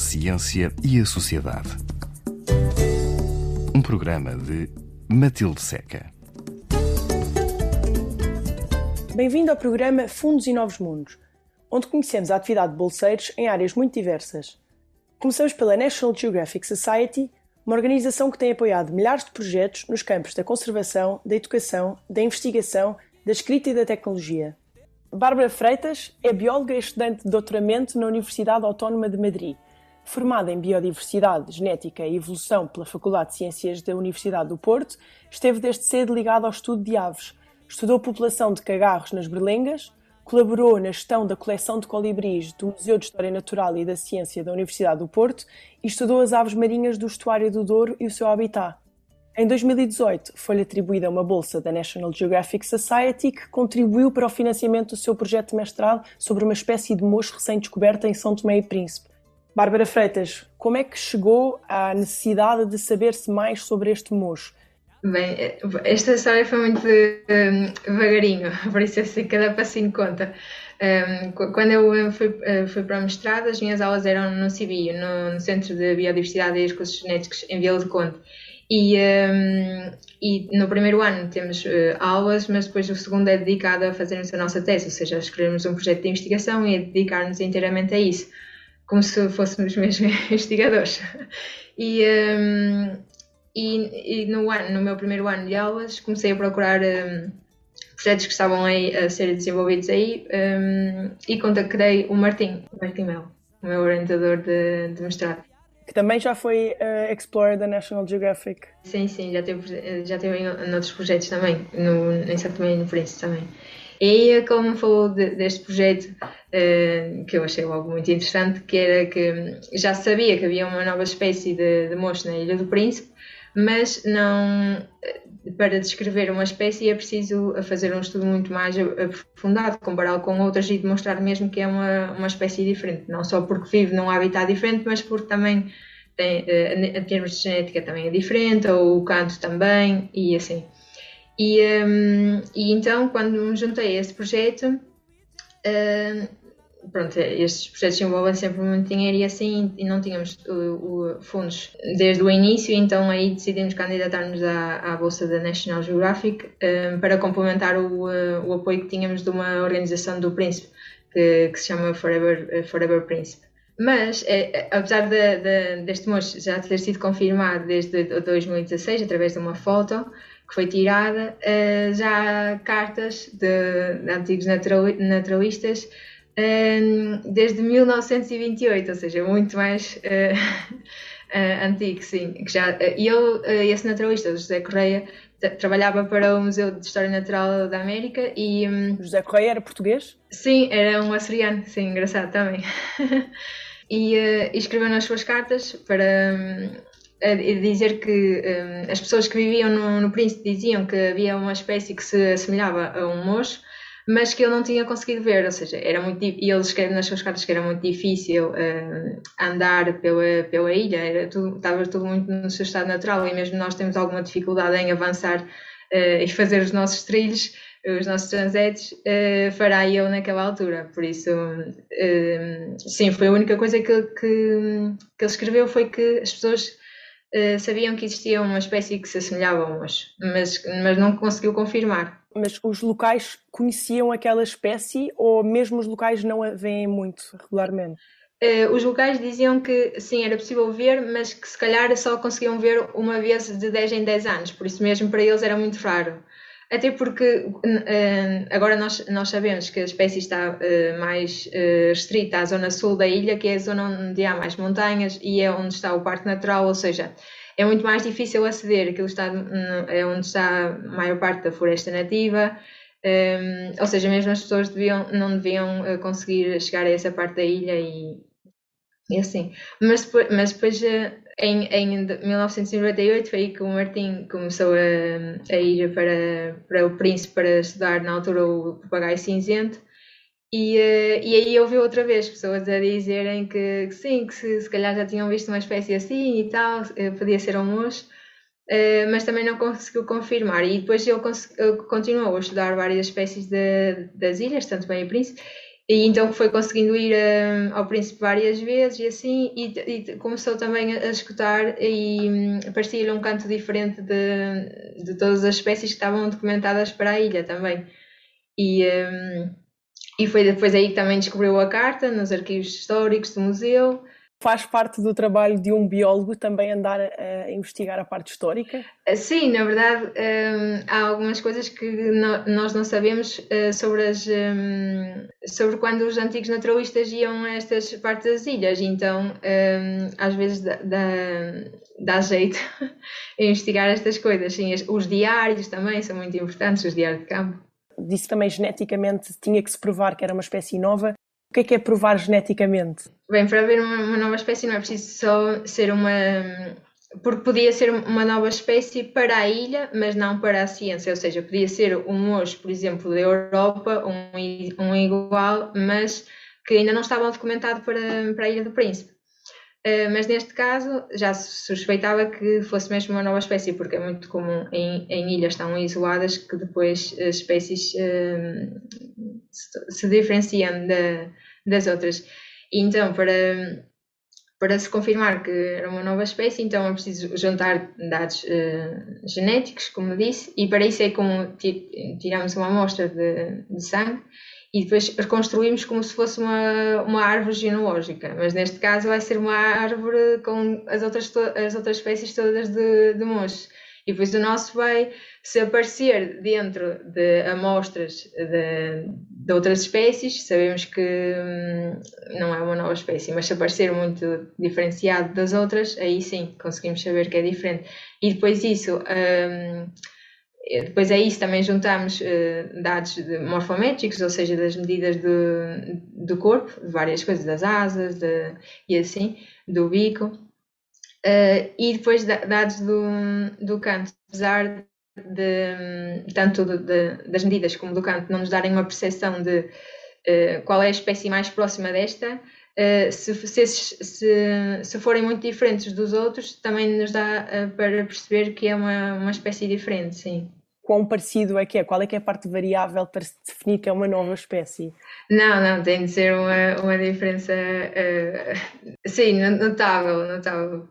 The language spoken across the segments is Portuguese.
Ciência e a Sociedade. Um programa de Matilde Seca. Bem-vindo ao programa Fundos e Novos Mundos, onde conhecemos a atividade de bolseiros em áreas muito diversas. Começamos pela National Geographic Society, uma organização que tem apoiado milhares de projetos nos campos da conservação, da educação, da investigação, da escrita e da tecnologia. Bárbara Freitas é bióloga e estudante de doutoramento na Universidade Autónoma de Madrid. Formada em Biodiversidade, Genética e Evolução pela Faculdade de Ciências da Universidade do Porto, esteve desde cedo ligada ao estudo de aves. Estudou a população de cagarros nas berlengas, colaborou na gestão da coleção de colibris do Museu de História Natural e da Ciência da Universidade do Porto e estudou as aves marinhas do estuário do Douro e o seu habitat. Em 2018, foi-lhe atribuída uma bolsa da National Geographic Society que contribuiu para o financiamento do seu projeto de mestrado sobre uma espécie de mocho recém-descoberta em São Tomé e Príncipe. Bárbara Freitas, como é que chegou à necessidade de saber-se mais sobre este mocho? Bem, esta história foi muito um, devagarinho, por isso assim cada passinho conta. Um, quando eu fui, eh, fui para o mestrado, as minhas aulas eram no CIBIO, no, no Centro de Biodiversidade e Recursos Genéticos em Vila de Conde. E, um, e no primeiro ano temos uh, aulas, mas depois o segundo é dedicado a fazermos a nossa tese, ou seja, a escrevermos um projeto de investigação e a dedicar-nos inteiramente a isso, como se fôssemos mesmo investigadores. E, um, e, e, no, ano, no meu primeiro ano de aulas comecei a procurar um, projetos que estavam aí a ser desenvolvidos aí e contactei o Martim, o Martim Melo, o meu orientador de, de mestrado que também já foi uh, Explorer da National Geographic. Sim, sim, já teve, já teve em, outros projetos também, no, em São Tomé e no Príncipe também. E como falou de, deste projeto, uh, que eu achei algo muito interessante, que era que já sabia que havia uma nova espécie de, de mocho na Ilha do Príncipe, mas não para descrever uma espécie é preciso fazer um estudo muito mais aprofundado, compará-lo com outras e demonstrar mesmo que é uma, uma espécie diferente, não só porque vive num habitat diferente, mas porque também tem, eh, em termos de genética também é diferente, ou o canto também, e assim. E, um, e então, quando me juntei a esse projeto, uh, pronto, estes projetos envolvem sempre muito dinheiro e assim, e não tínhamos fundos desde o início, então aí decidimos candidatar-nos à, à Bolsa da National Geographic um, para complementar o, o apoio que tínhamos de uma organização do Príncipe, que, que se chama Forever, Forever Príncipe. Mas, é, apesar de, de, deste moço já ter sido confirmado desde 2016, através de uma foto que foi tirada, uh, já há cartas de, de antigos naturalistas desde 1928, ou seja, muito mais uh, uh, antigo, sim. Que já, e eu, esse naturalista, José Correia, trabalhava para o Museu de História Natural da América e... Um, José Correia era português? Sim, era um açoriano, sim, engraçado também. e, e escreveu nas suas cartas para... Um, dizer que um, as pessoas que viviam no, no Príncipe diziam que havia uma espécie que se assemelhava a um mocho, mas que eu não tinha conseguido ver, ou seja, era muito e ele escreve nas suas cartas que era muito difícil uh, andar pela, pela ilha, era tudo, estava tudo muito no seu estado natural e mesmo nós temos alguma dificuldade em avançar uh, e fazer os nossos trilhos, os nossos transetes, uh, fará eu naquela altura, por isso sim, foi a única coisa que, que, que ele escreveu foi que as pessoas sabiam que existia uma espécie que se assemelhava a umas, mas, mas não conseguiu confirmar. Mas os locais conheciam aquela espécie ou mesmo os locais não a veem muito regularmente? Uh, os locais diziam que sim, era possível ver, mas que se calhar só conseguiam ver uma vez de 10 em 10 anos, por isso mesmo para eles era muito raro. Até porque uh, agora nós, nós sabemos que a espécie está uh, mais restrita à zona sul da ilha, que é a zona onde há mais montanhas e é onde está o parque natural, ou seja, é muito mais difícil aceder, aquilo está, é onde está a maior parte da floresta nativa, um, ou seja, mesmo as pessoas deviam, não deviam eh, conseguir chegar a essa parte da ilha e, e assim. Mas mas depois eh, em, em 1998 foi aí que o Martim começou a, a ir para, para o Príncipe para estudar na altura o papagaio cinzento e, uh, e aí ouvi outra vez pessoas a dizerem que, que sim, que se, se, calhar já tinham visto uma espécie assim e tal, uh, podia ser um uh, mas também não conseguiu confirmar. E depois ele, continuou a estudar várias espécies de, das ilhas, tanto bem e Príncipe, E então foi conseguindo ir um, ao Príncipe várias vezes e assim, e, e começou também a, a escutar e um, parecia-lhe um canto diferente de, de todas as espécies que estavam documentadas para a ilha também. E, um, e foi depois aí que também descobriu a carta nos arquivos históricos do museu faz parte do trabalho de um biólogo também andar a, investigar a parte histórica? Eh, sim, na verdade um, há algumas coisas que no, nós não sabemos uh, sobre, as, um, sobre quando os antigos naturalistas iam a estas partes das ilhas, então um, às vezes dá, dá, dá jeito investigar estas coisas. Sim, os diários também são muito importantes, os diários de campo. Disse também geneticamente tinha que se provar que era uma espécie nova. O que é que é provar geneticamente? Bem, para haver uma, uma nova espécie não é preciso só ser uma. Porque podia ser uma nova espécie para a ilha, mas não para a ciência. Ou seja, podia ser um mocho, por exemplo, da Europa, um, um igual, mas que ainda não estava documentado para, para a Ilha do Príncipe. Uh, mas neste caso já se suspeitava que fosse mesmo uma nova espécie, porque é muito comum em, em ilhas tão isoladas que depois as espécies uh, se, se, diferenciam das outras. Então, para, para se confirmar que era uma nova espécie, então é preciso juntar dados uh, genéticos, como disse, e para isso é como tiramos uma amostra de, de sangue e depois reconstruímos como se fosse uma, uma árvore genealógica, mas neste caso vai ser uma árvore com as outras, as outras espécies todas de, de. E depois o nosso vai, se aparecer dentro de amostras de, de outras espécies, sabemos que hum, não é uma nova espécie, mas se aparecer muito diferenciado das outras, aí sim conseguimos saber que é diferente. E depois isso. Hum, depois a isso também juntamos uh, dados morfométricos, ou seja, das medidas do, do corpo, várias coisas, das asas de, e assim, do bico, uh, e depois da, dados do, do canto, apesar de, tanto de, de, das medidas como do canto não nos darem uma percepção de uh, qual é a espécie mais próxima desta, se, se, se, se, forem muito diferentes dos outros, também nos dá para perceber que é uma, uma espécie diferente, sim quão parecido é que é? Qual é que é a parte variável para se definir que é uma nova espécie? Não, não, tem de ser uma, uma diferença, uh, sim, notável, notável.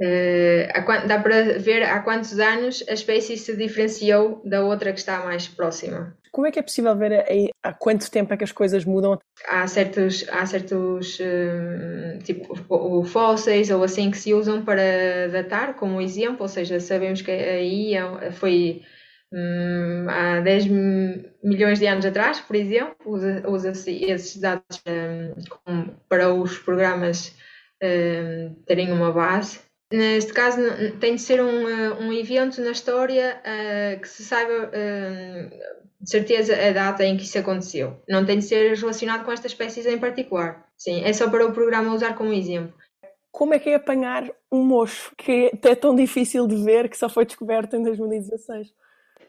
Uh, dá para ver há quantos anos a espécie se diferenciou da outra que está mais próxima. Como é que é possível ver há quanto tempo é que as coisas mudam? Há certos, há certos um, tipo fósseis ou assim que se usam para datar, como exemplo, ou seja, sabemos que aí é foi Hum, há 10 milhões de anos atrás, por exemplo, usa-se esses dados um, para os programas um, terem uma base. Neste caso, tem de ser um, um evento na história uh, que se saiba hum, de certeza a data em que isso aconteceu. Não tem de ser relacionado com estas espécies em particular. Sim, é só para o programa usar como exemplo. Como é que é apanhar um mocho que é tão difícil de ver que só foi descoberto em 2016?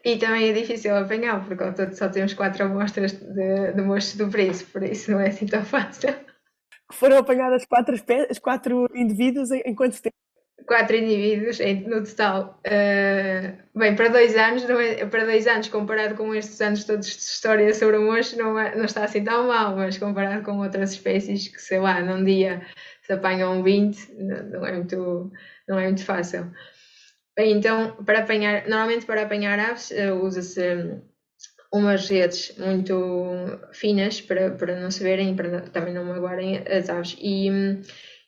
E também é difícil apanhar, porque só temos quatro amostras de, de moços do príncipe, por isso não é assim tão fácil. Foram apanhadas quatro, quatro indivíduos em, em quanto tempo? Quatro indivíduos no total. Uh, bem, para dois anos, é, para dois anos, comparado com estes anos todos de história sobre o mocho, não, é, não está assim tão mal, mas comparado com outras espécies que, sei lá, num dia se apanham 20, não, não é, muito, não é muito fácil. Bem, então, para apanhar, normalmente para apanhar aves uh, usa-se umas redes muito finas para, para não se verem para também não magoarem as aves. E,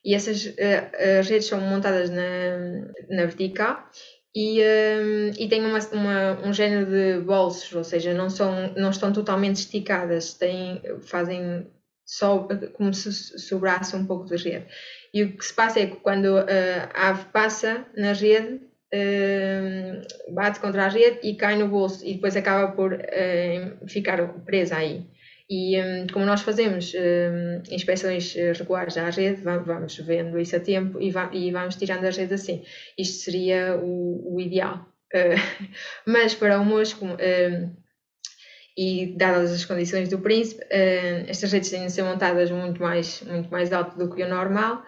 e essas uh, redes são montadas na, na vertical e, um, e têm uma, uma, um género de bolsos, ou seja, não, são, não estão totalmente esticadas, têm, fazem só como se sobrasse um pouco de rede. E o que se passa é que quando a ave passa na rede, uh, bate contra a rede e cai no bolso e depois acaba por ficar presa aí. E um, como nós fazemos um, inspeções regulares à rede, vamos vendo isso a tempo e, va vamos tirando a rede assim. Isto seria o, o ideal. Uh, mas para o mosco, um, e dadas as condições do príncipe, estas redes têm de ser montadas muito mais, muito mais alto do que o normal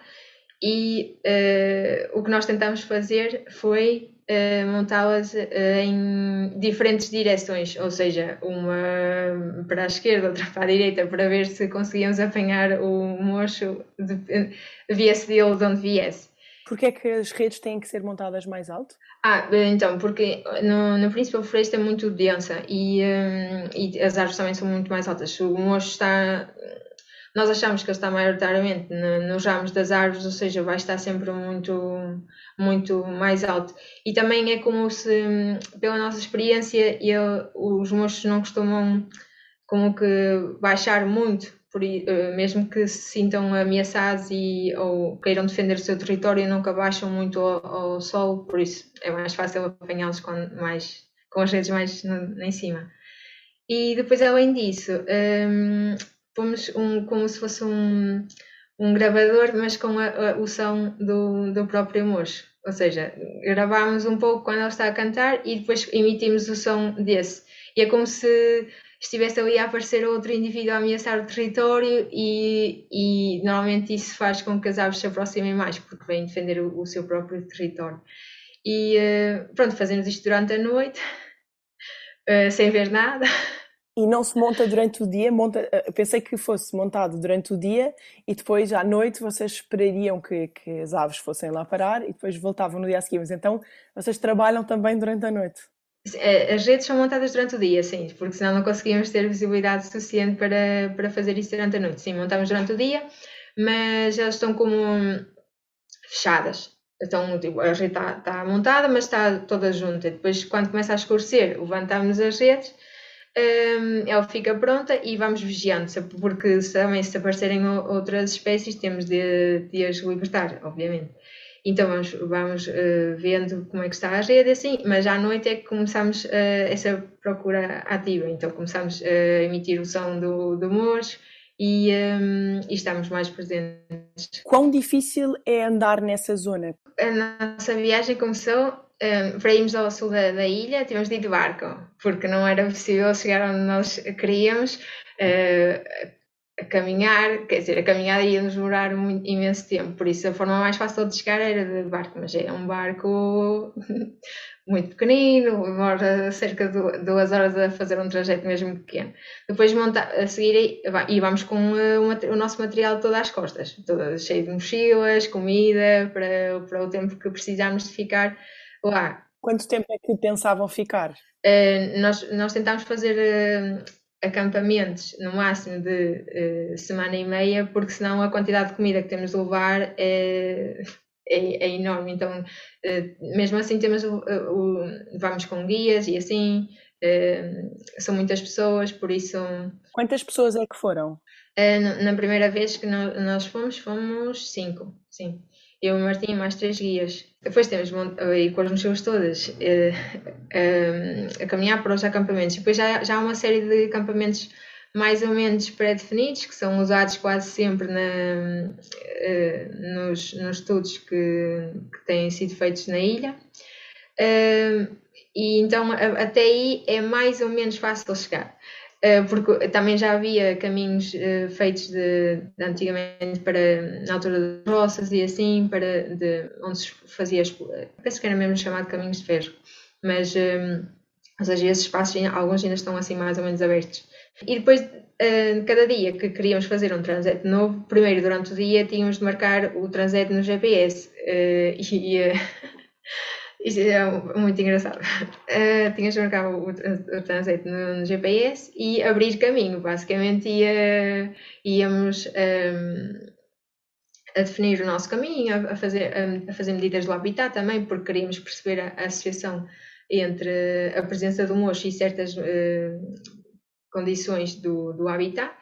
e uh, o que nós tentamos fazer foi uh, montá-las uh, em diferentes direções, ou seja, uma para a esquerda, outra para a direita, para ver se conseguíamos apanhar o mocho, viesse dele de onde viesse. Porquê é que as redes têm que ser montadas mais alto? Ah, então, porque no, no princípio a floresta é muito densa e, um, e as árvores também são muito mais altas. O mocho está nós achamos que ele está maioritariamente nos ramos das árvores, ou seja, vai estar sempre muito, muito mais alto. E também é como se, pela nossa experiência, ele, os mochos não costumam como que baixar muito, por, eh, mesmo que se sintam ameaçados e, ou queiram defender o seu território, nunca baixam muito ao, ao sol, por isso é mais fácil apanhá-los com, mais, com as redes mais no, em cima. E depois, além disso, um, pomos um, como se fosse um, um gravador, mas com a, a, o som do, do próprio mocho. Ou seja, gravámos um pouco quando ele está a cantar e depois emitimos o som desse. E é como se estivesse ali a aparecer outro indivíduo a ameaçar o território e, e normalmente isso faz com que as aves se aproximem mais, porque vêm defender o, o seu próprio território. E uh, pronto, fazemos isto durante a noite, uh, sem ver nada. E não se monta durante o dia, monta, eh, pensei que fosse montado durante o dia e depois à noite vocês esperariam que, que as aves fossem lá parar e depois voltavam no dia a seguir. Mas então vocês trabalham também durante a noite? Eh, as redes são montadas durante o dia, sim, porque senão não conseguíamos ter visibilidade suficiente para, para fazer isso durante a noite. Sim, montamos durante o dia, mas elas estão como fechadas. Então, tipo, a rede está, está montada, mas está toda junta. Depois, quando começa a escurecer, levantamos as redes um, ela fica pronta e vamos vigiando, porque também se aparecerem outras espécies temos de, de as libertar, obviamente. Então vamos, vamos uh, vendo como é que está a rede, assim, mas à noite é que começamos uh, essa procura ativa. Então começamos a emitir o som do, do mocho e, um, e, estamos mais presentes. Quão difícil é andar nessa zona? A nossa viagem começou um, ao sul da, da, ilha, tivemos de ir de barco, porque não era possível chegar onde nós queríamos. Uh, a caminhar, quer dizer, a caminhada ia nos demorar imenso tempo, por isso a forma mais fácil de chegar era de barco, mas é um barco muito pequenino, demora cerca de duas horas a fazer um trajeto mesmo pequeno. Depois monta, a seguir vamos com uh, o, nosso material todo às costas, todo cheio de mochilas, comida, para, para o tempo que precisamos de ficar lá. Quanto tempo é que pensavam ficar? Uh, nós, nós tentámos fazer uh, acampamentos no máximo de uh, semana e meia, porque senão a quantidade de comida que temos de levar é, é, é enorme. Então, mesmo assim, temos o, o, vamos com guias e assim, são muitas pessoas, por isso. Quantas pessoas é que foram? na primeira vez que nós fomos, fomos cinco, sim eu, o Martim e mais três guias. Depois temos, e com as mochilas todas, uh, uh, a caminhar para os acampamentos. Depois já, já há uma série de acampamentos mais ou menos pré-definidos, que são usados quase sempre na, uh, nos, nos estudos que, que, têm sido feitos na ilha. e então até aí é mais ou menos fácil chegar. Eh, porque também já havia caminhos uh, feitos de, de, antigamente para na altura das roças e assim para de, onde se fazia penso que era mesmo chamado caminhos de ferro. Mas um, eh, ou seja, esses espaços alguns ainda estão assim mais ou menos abertos. E depois uh, cada dia que queríamos fazer um transeto novo primeiro durante o dia tínhamos de marcar o transeto no GPS e Isso é muito engraçado. Uh, tinhas de marcar o, o, o trânsito no, no, GPS e abrir caminho. Basicamente ia, íamos um, ehm, a definir o nosso caminho, a, a fazer, a, a, fazer medidas do habitat também, porque queríamos perceber a, a associação entre a presença do mocho e certas uh, condições do, do habitat.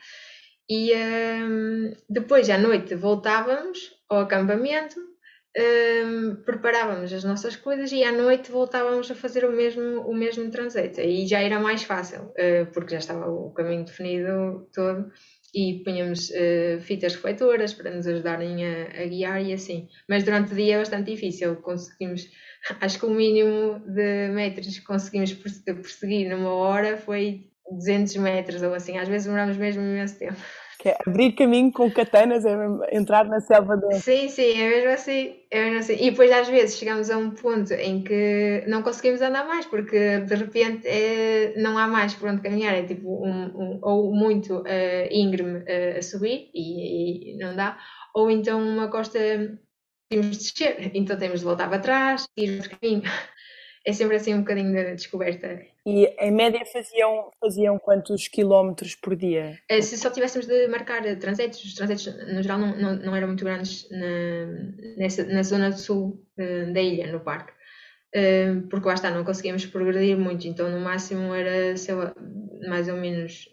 E um, ehm, depois, à noite, voltávamos ao acampamento um, preparávamos as nossas coisas e à noite voltávamos a fazer o mesmo, o mesmo transeto. Aí já era mais fácil, uh, porque já estava o caminho definido todo e punhamos uh, fitas refletoras para nos ajudarem a, a, guiar e assim. Mas durante o dia é bastante difícil, conseguimos, acho que o mínimo de metros que conseguimos perseguir numa hora foi 200 metros ou assim, às vezes demoramos mesmo imenso tempo. Que é abrir caminho com katanas, é entrar na selva do. Sim, sim, é mesmo assim. É mesmo assim. E depois às vezes chegamos a um ponto em que não conseguimos andar mais, porque de repente é, não há mais por onde caminhar, é tipo um, um ou muito uh, íngreme uh, a subir e, e, não dá, ou então uma costa temos de descer, então temos de voltar para trás, ir por caminho é sempre assim um bocadinho de descoberta. E em média faziam, faziam quantos quilómetros por dia? Eh, se só tivéssemos de marcar transetos, os transetos no geral não, não, não eram muito grandes na, nessa, na zona sul uh, da ilha, no parque. Uh, porque lá está, não conseguíamos progredir muito, então no máximo era, lá, mais ou menos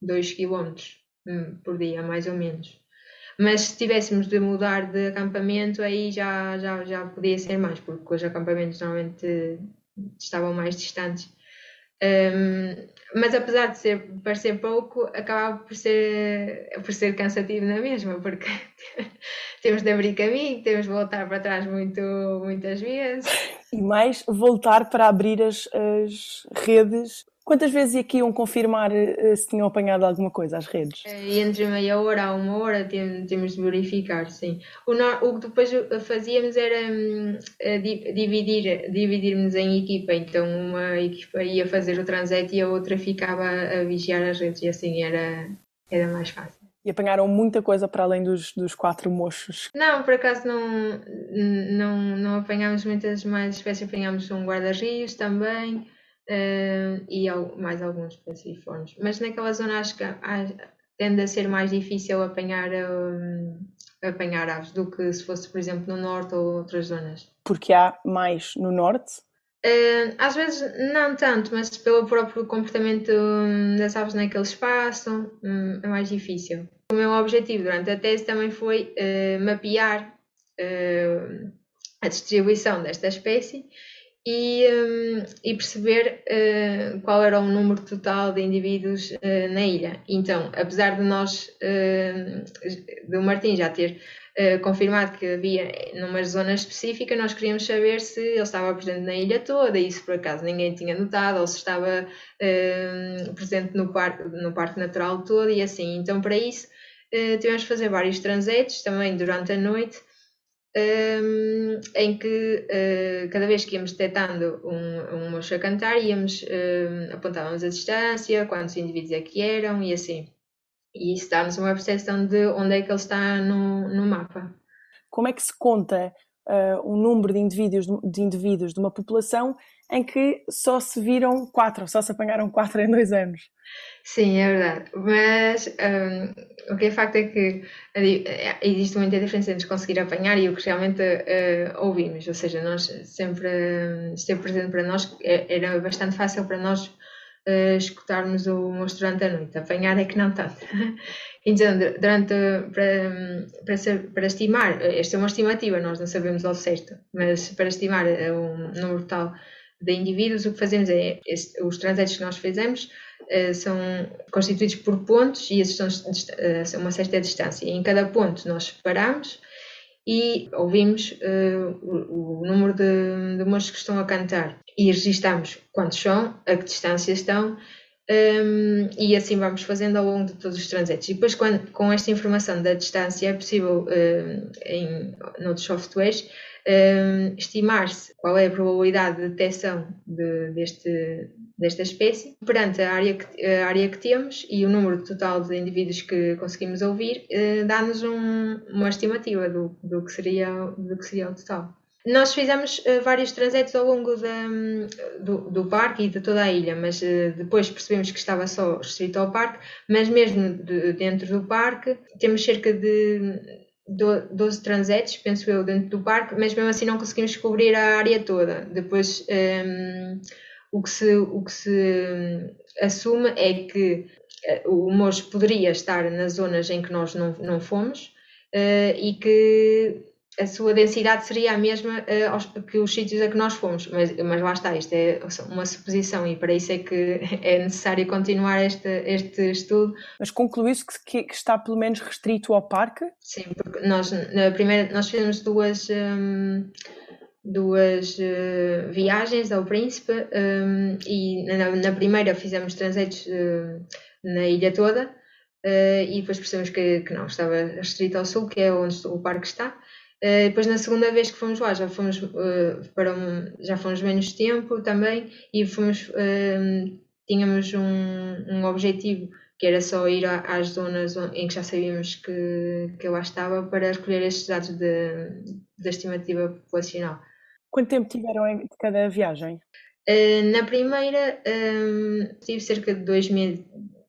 2 uh, km um, por dia, mais ou menos. Mas se tivéssemos de mudar de acampamento, aí já, já, já podia ser mais, porque os acampamentos normalmente estavam mais distantes. Um, mas apesar de ser, parecer pouco, acabava por ser, por ser cansativo na mesma, porque temos de abrir caminho, temos de voltar para trás muito, muitas vezes. E mais voltar para abrir as, as redes Quantas vezes aqui iam confirmar uh, se tinham apanhado alguma coisa às redes? Uh, entre meia hora a uma hora temos de verificar, sim. O, o que depois fazíamos era um, dividir, dividirmos em equipa, então uma equipa ia fazer o transeto e a outra ficava a vigiar as redes e assim era, era mais fácil. E apanharam muita coisa para além dos, dos quatro mochos? Não, por acaso não, não, não apanhámos muitas mais espécies, apanhámos um guarda-rios também, uh, e mais alguns paciformes. Mas naquela zona acho que há, tende a ser mais difícil apanhar, um, apanhar aves do que se fosse, por exemplo, no norte ou outras zonas. Porque há mais no norte? Uh, às vezes não tanto, mas pelo próprio comportamento hum, das aves naquele espaço um, é mais difícil. O meu objetivo durante a tese também foi uh, mapear uh, a distribuição desta espécie e, um, e perceber uh, qual era o número total de indivíduos uh, na ilha. Então, apesar de nós, uh, do Martim já ter confirmado que havia numa zona específica, nós queríamos saber se ele estava presente na ilha toda e se por acaso ninguém tinha notado ou se estava presente no parque, no parque natural todo e assim. Então, para isso, tivemos que fazer vários transetos também durante a noite um, em que uh, cada vez que íamos detectando um, um mocho a cantar, íamos, uh, apontávamos a distância, quantos indivíduos é que eram e assim. E isso dá-nos uma percepção de onde é que ele está no, no mapa. Como é que se conta uh, um número de indivíduos, de indivíduos de uma população em que só se viram quatro, só se apanharam quatro em dois anos? Sim, é verdade. Mas um, o que é facto é que eh, existe muita diferença entre conseguir apanhar e o que realmente uh, ouvimos. Ou seja, nós sempre um, esteve presente para nós, é, era bastante fácil para nós uh, escutarmos o monstro durante a noite. Apanhar é que não tanto. então, durante, para, para, para estimar, esta é uma estimativa, nós não sabemos ao certo, mas para estimar um número tal de indivíduos, o que fazemos é, este, os transetos que nós fizemos uh, são constituídos por pontos e esses são uh, uma certa distância. E em cada ponto nós separamos e ouvimos uh, o, o, número de, de moços que estão a cantar e registamos quantos são, a que distância estão um, e assim vamos fazendo ao longo de todos os transetos. E depois, quando, com esta informação da distância, é possível, um, em noutros softwares, um, estimar-se qual é a probabilidade de detecção de, deste, desta espécie perante a área, que, a área que temos e o número total de indivíduos que conseguimos ouvir, uh, dá-nos um, uma estimativa do, do, que seria, do que seria o total. Nós fizemos uh, vários transetos ao longo da, do, do, parque e de toda a ilha, mas uh, depois percebemos que estava só restrito ao parque, mas mesmo de, dentro do parque temos cerca de 12 transetos, penso eu, dentro do parque, mas mesmo assim não conseguimos cobrir a área toda. Depois um, o que se, o que se assume é que eh, o mocho poderia estar nas zonas em que nós não, não fomos uh, e que a sua densidade seria a mesma uh, aos, que os sítios a que nós fomos, mas, mas lá está, isto é uma suposição e para isso é que é necessário continuar este, este estudo. Mas concluiu-se que, que, está pelo menos restrito ao parque? Sim, porque nós, na primeira, nós fizemos duas, um, duas uh, viagens ao Príncipe um, e na, na, primeira fizemos transitos uh, na ilha toda e depois percebemos que, que não, estava restrito ao sul, que é onde o parque está. Uh, depois na segunda vez que fomos lá já fomos uh, para um, já fomos menos tempo também e fomos tínhamos um, um objetivo que era só ir às zonas em que já sabíamos que, que lá estava para recolher estes dados da estimativa populacional. Quanto tempo tiveram em cada viagem? Uh, na primeira um, tive cerca de dois meses,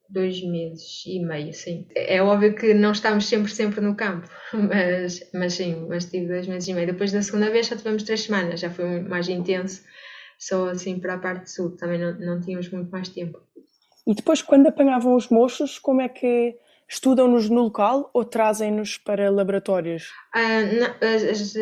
dois meses e meio, sim. É óbvio que não estamos sempre, sempre no campo, mas, mas sim, mas tive dois meses e meio. Depois da segunda vez só tivemos três semanas, já foi mais intenso, só assim para a parte sul, também não, não tínhamos muito mais tempo. E depois, quando apanhavam os mochos, como é que estudam-nos no local ou trazem-nos para laboratórios? Ah, não, as,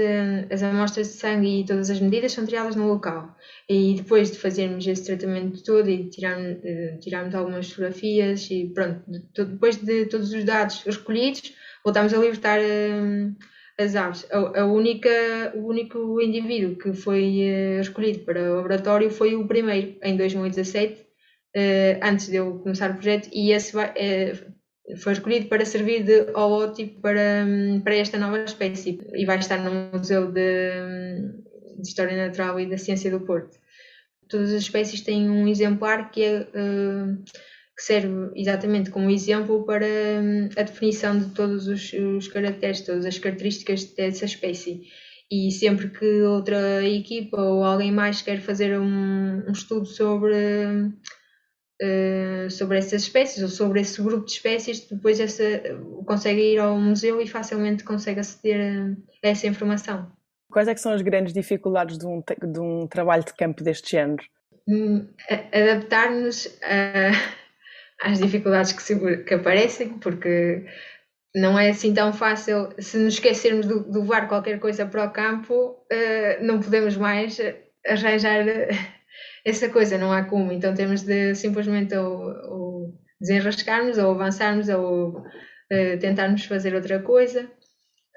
as, amostras de sangue e todas as medidas são tiradas no local. E depois de fazermos esse tratamento todo e tirarmos, uh, tirarmos algumas fotografias e pronto, de, depois de todos os dados recolhidos, voltamos a libertar uh, as aves. A, a, única, o único indivíduo que foi uh, escolhido para o laboratório foi o primeiro, em 2017, uh, antes de eu começar o projeto, e esse vai, uh, foi escolhido para servir de holótipo para, um, para esta nova espécie e vai estar no Museu de, de, História Natural e da Ciência do Porto. Todas as espécies têm um exemplar que, é, uh, que serve exatamente como exemplo para a definição de todos os, os caracteres, todas as características dessa espécie e sempre que outra equipa ou alguém mais quer fazer um, um estudo sobre uh, sobre essas espécies ou sobre esse grupo de espécies, depois essa, consegue ir ao museu e facilmente consegue aceder a, essa informação. Quais é que são as grandes dificuldades de um, de um trabalho de campo deste género? Hum, adaptar-nos às dificuldades que, se, que aparecem, porque não é assim tão fácil. Se nos esquecermos de, de levar qualquer coisa para o campo, uh, não podemos mais arranjar essa coisa, não há como. Então temos de simplesmente ou, ou desenrascarmos, ou avançarmos, ou uh, tentarmos fazer outra coisa.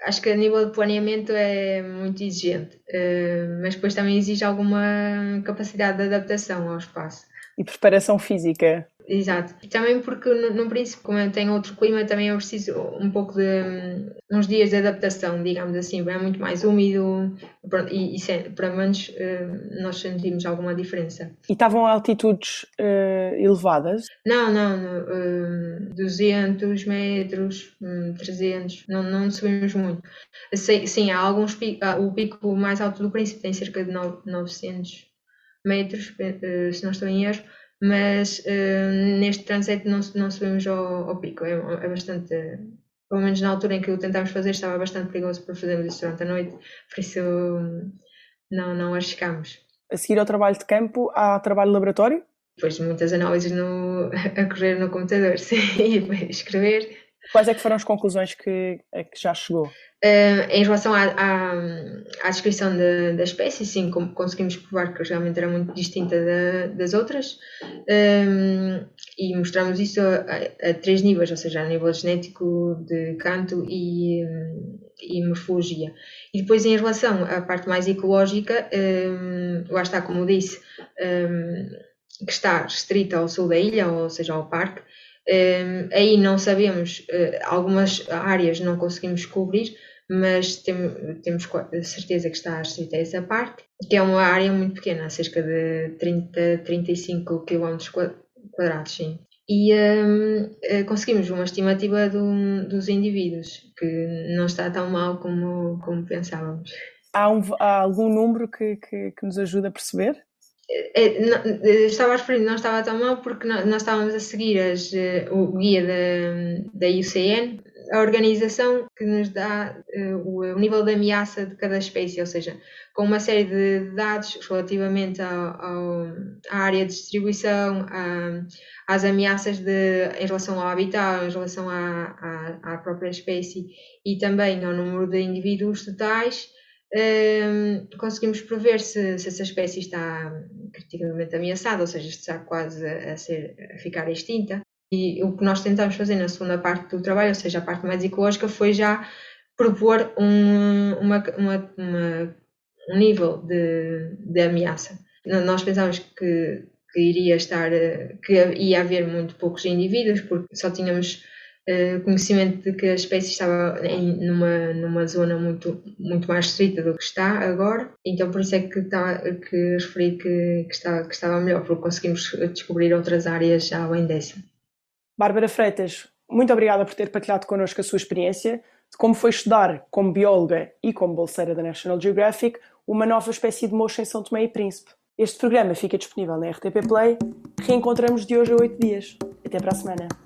Acho que a nível de planeamento é muito exigente, uh, mas depois também exige alguma capacidade de adaptação ao espaço. E preparação física? Exato. E também porque, no, no princípio, como eu tenho outro clima, também eu preciso um pouco de um, uns dias de adaptação, digamos assim. É muito mais úmido pronto, e, e para menos uh, nós sentimos alguma diferença. E estavam a altitudes uh, elevadas? Não, não. No, uh, 200 metros, 300. Não, não subimos muito. Sim, sim há alguns picos. o pico mais alto do princípio tem cerca de 900 metros, uh, se não estou em erro mas uh, neste transito não, não subimos ao, ao pico, é, é, bastante, pelo menos na altura em que o tentámos fazer, estava bastante perigoso para fazermos isso durante a noite, por isso não, não arriscámos. A seguir ao trabalho de campo, há trabalho de laboratório? Depois de muitas análises no, a correr no computador, sim, e escrever. Quais é que foram as conclusões que, que já chegou? Uh, em relação à, à, à descrição da, da espécie, sim, conseguimos provar que realmente era muito distinta da, das outras um, e mostramos isso a, a, três níveis, ou seja, a nível genético, de canto e, e morfologia. E depois, em relação à parte mais ecológica, um, lá está, como disse, um, que está restrita ao sul da ilha, ou seja, ao parque. Aí não sabemos, uh, algumas áreas não conseguimos cobrir, mas tem, temos certeza que está restrita a essa parte, que é uma área muito pequena, cerca de 30, 35 km quadrados, sim. E um, eh, conseguimos uma estimativa do, dos indivíduos, que não está tão mal como, como pensávamos. Há, um, há algum número que, que, que, nos ajuda a perceber? É, não, estava a referir, não estava tão mal porque nós, estávamos a seguir as, o guia da, da IUCN, a organização que nos dá uh, o, nível de ameaça de cada espécie, ou seja, com uma série de dados relativamente ao, ao, à área de distribuição, às ameaças de, em relação ao habitat, em relação à, à, à própria espécie e também ao número de indivíduos totais, um, conseguimos prever se, se, essa espécie está criticamente ameaçada, ou seja, está quase a, ser, a ficar extinta. E o que nós tentamos fazer na segunda parte do trabalho, ou seja, a parte mais ecológica, foi já propor um, uma, uma, uma, um nível de, de ameaça. Nós pensávamos que, que iria estar, que ia haver muito poucos indivíduos, porque só tínhamos uh, conhecimento de que a espécie estava em, numa, numa zona muito, muito mais restrita do que está agora, então por isso é que, tá, que referi que, que, estava, que estava melhor, porque conseguimos descobrir outras áreas além dessa. Bárbara Freitas, muito obrigada por ter partilhado connosco a sua experiência de como foi estudar como bióloga e como bolseira da National Geographic uma nova espécie de mocha em São Tomé e Príncipe. Este programa fica disponível na RTP Play. Reencontramos de hoje a oito dias. Até para a semana.